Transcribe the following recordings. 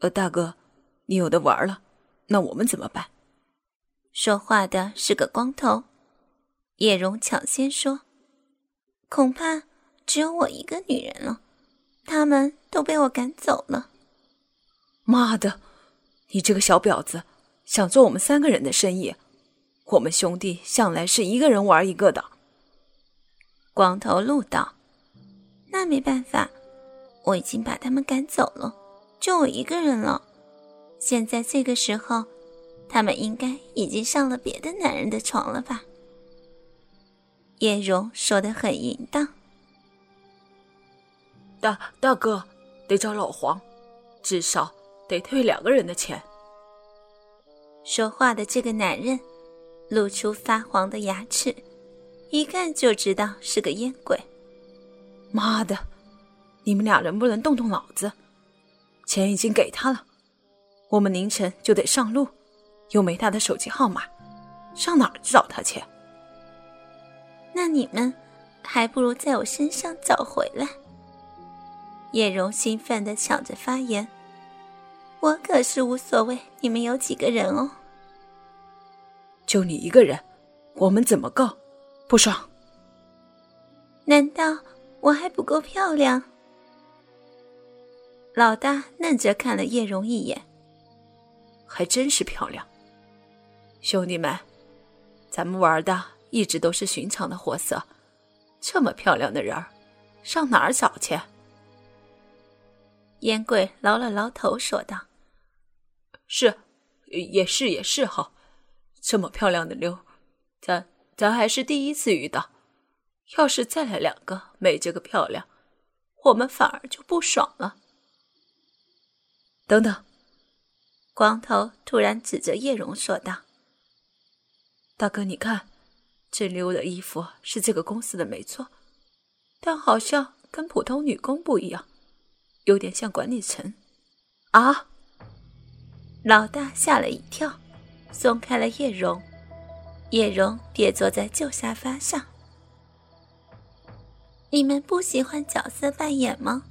呃，大哥，你有的玩了，那我们怎么办？说话的是个光头。叶荣抢先说：“恐怕只有我一个女人了，他们都被我赶走了。”妈的，你这个小婊子，想做我们三个人的生意？我们兄弟向来是一个人玩一个的。光头怒道：“那没办法，我已经把他们赶走了，就我一个人了。现在这个时候，他们应该已经上了别的男人的床了吧？”叶荣说的很淫荡。大大哥，得找老黄，至少得退两个人的钱。说话的这个男人露出发黄的牙齿，一看就知道是个烟鬼。妈的，你们俩能不能动动脑子？钱已经给他了，我们凌晨就得上路，又没他的手机号码，上哪儿找他去？那你们还不如在我身上找回来。叶柔兴奋地抢着发言：“我可是无所谓，你们有几个人哦？就你一个人，我们怎么够？不爽？难道我还不够漂亮？”老大愣着看了叶荣一眼：“还真是漂亮。兄弟们，咱们玩的……”一直都是寻常的货色，这么漂亮的人儿，上哪儿找去？烟贵挠了挠头，说道：“是，也是，也是哈。这么漂亮的妞，咱咱还是第一次遇到。要是再来两个没这个漂亮，我们反而就不爽了。”等等，光头突然指着叶荣说道：“大哥，你看。”这妞的衣服是这个公司的，没错，但好像跟普通女工不一样，有点像管理层。啊！老大吓了一跳，松开了叶荣。叶荣跌坐在旧沙发上。你们不喜欢角色扮演吗？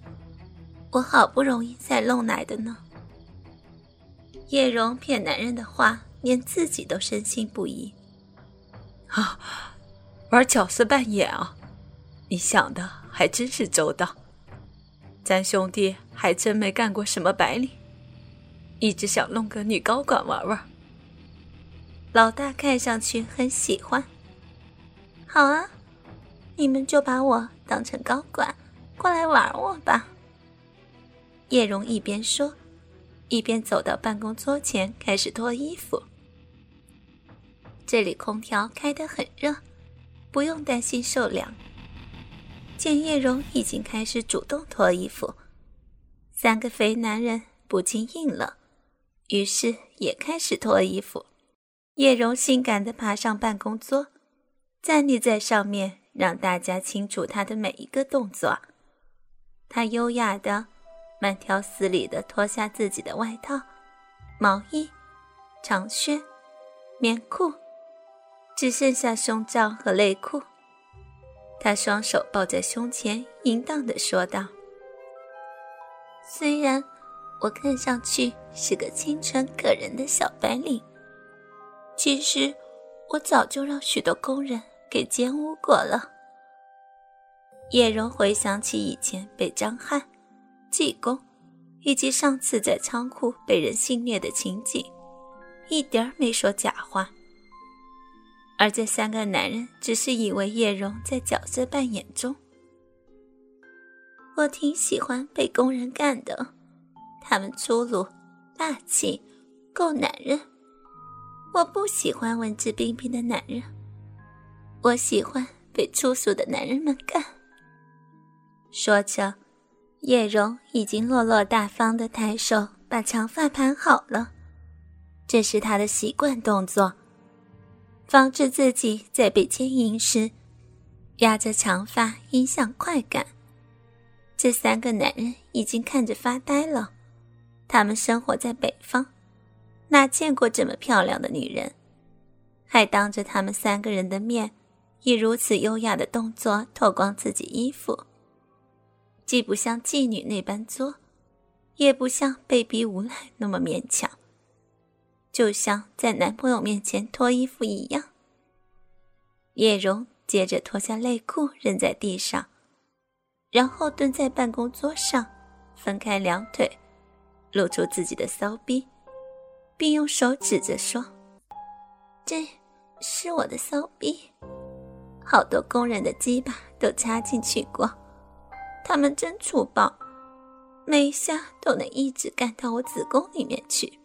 我好不容易才弄来的呢。叶荣骗男人的话，连自己都深信不疑。啊，玩角色扮演啊！你想的还真是周到。咱兄弟还真没干过什么白领，一直想弄个女高管玩玩。老大看上去很喜欢。好啊，你们就把我当成高管，过来玩我吧。叶荣一边说，一边走到办公桌前，开始脱衣服。这里空调开得很热，不用担心受凉。见叶荣已经开始主动脱衣服，三个肥男人不禁应了，于是也开始脱衣服。叶荣性感地爬上办公桌，站立在上面，让大家清楚他的每一个动作。他优雅地、慢条斯理地脱下自己的外套、毛衣、长靴、棉裤。只剩下胸罩和内裤，他双手抱在胸前，淫荡地说道：“虽然我看上去是个清纯可人的小白领，其实我早就让许多工人给奸污过了。”叶荣回想起以前被张翰、济公，以及上次在仓库被人性虐的情景，一点儿没说假话。而这三个男人只是以为叶荣在角色扮演中。我挺喜欢被工人干的，他们粗鲁、霸气，够男人。我不喜欢文质彬彬的男人，我喜欢被粗俗的男人们干。说着，叶荣已经落落大方的抬手把长发盘好了，这是他的习惯动作。防止自己在被牵引时压着长发影响快感。这三个男人已经看着发呆了。他们生活在北方，哪见过这么漂亮的女人？还当着他们三个人的面，以如此优雅的动作脱光自己衣服，既不像妓女那般作，也不像被逼无奈那么勉强，就像在男朋友面前脱衣服一样。叶蓉接着脱下内裤扔在地上，然后蹲在办公桌上，分开两腿，露出自己的骚逼，并用手指着说：“这是我的骚逼，好多工人的鸡巴都插进去过，他们真粗暴。”每一下都能一直干到我子宫里面去，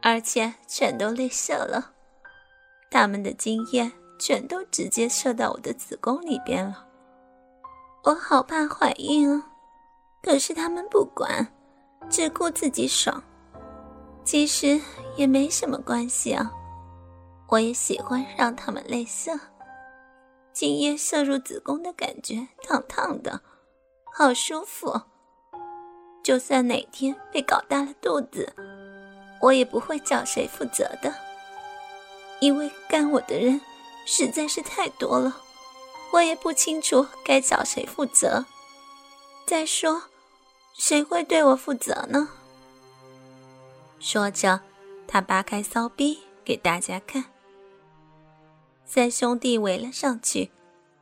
而且全都内射了。他们的精液全都直接射到我的子宫里边了。我好怕怀孕啊！可是他们不管，只顾自己爽。其实也没什么关系啊，我也喜欢让他们内射，精液射入子宫的感觉烫烫的，好舒服。就算哪天被搞大了肚子，我也不会找谁负责的，因为干我的人实在是太多了，我也不清楚该找谁负责。再说，谁会对我负责呢？说着，他扒开骚逼给大家看。三兄弟围了上去，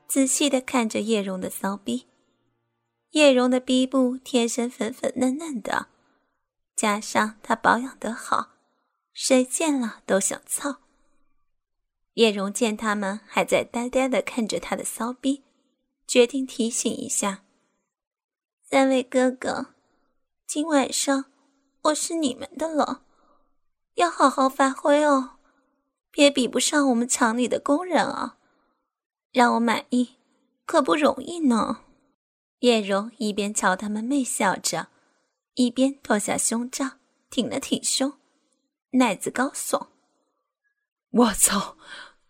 仔细的看着叶蓉的骚逼。叶蓉的逼部天生粉粉嫩嫩的，加上她保养得好，谁见了都想操。叶蓉见他们还在呆呆的看着她的骚逼，决定提醒一下三位哥哥：今晚上我是你们的了，要好好发挥哦，别比不上我们厂里的工人啊，让我满意可不容易呢。叶蓉一边朝他们媚笑着，一边脱下胸罩，挺了挺胸，奶子高耸。我操，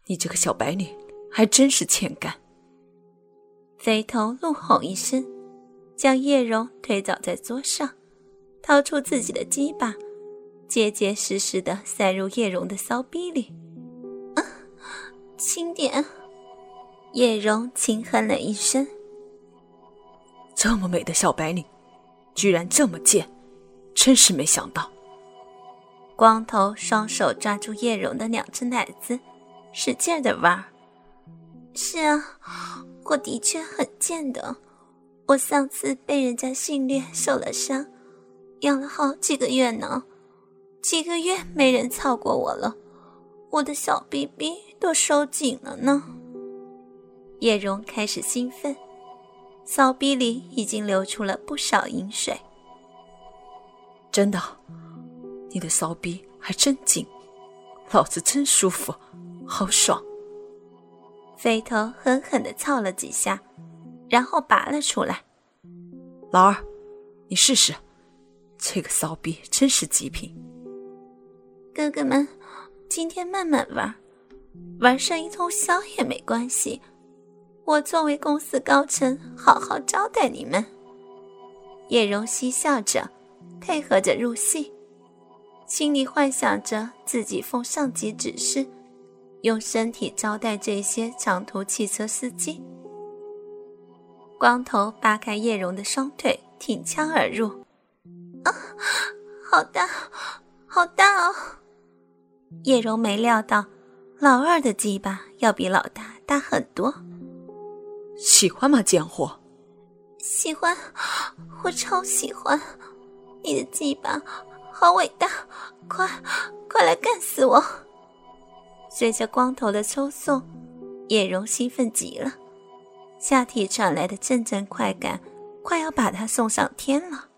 你这个小白脸还真是欠干！肥头怒吼一声，将叶蓉推倒在桌上，掏出自己的鸡巴，结结实实的塞入叶蓉的骚逼里。啊，轻点！叶蓉轻哼了一声。这么美的小白领，居然这么贱，真是没想到。光头双手抓住叶蓉的两只奶子，使劲的玩。是啊，我的确很贱的。我上次被人家性虐受了伤，养了好几个月呢，几个月没人操过我了，我的小逼逼都收紧了呢。叶蓉开始兴奋。骚逼里已经流出了不少饮水。真的，你的骚逼还真紧，老子真舒服，好爽。飞头狠狠地操了几下，然后拔了出来。老二，你试试，这个骚逼真是极品。哥哥们，今天慢慢玩，玩上一通宵也没关系。我作为公司高层，好好招待你们。叶蓉嬉笑着，配合着入戏，心里幻想着自己奉上级指示，用身体招待这些长途汽车司机。光头扒开叶蓉的双腿，挺枪而入。啊，好大，好大哦！叶蓉没料到，老二的鸡巴要比老大大很多。喜欢吗，贱货？喜欢，我超喜欢。你的鸡巴好伟大，快，快来干死我！随着光头的抽送，叶蓉兴奋极了，下体传来的阵阵快感，快要把她送上天了。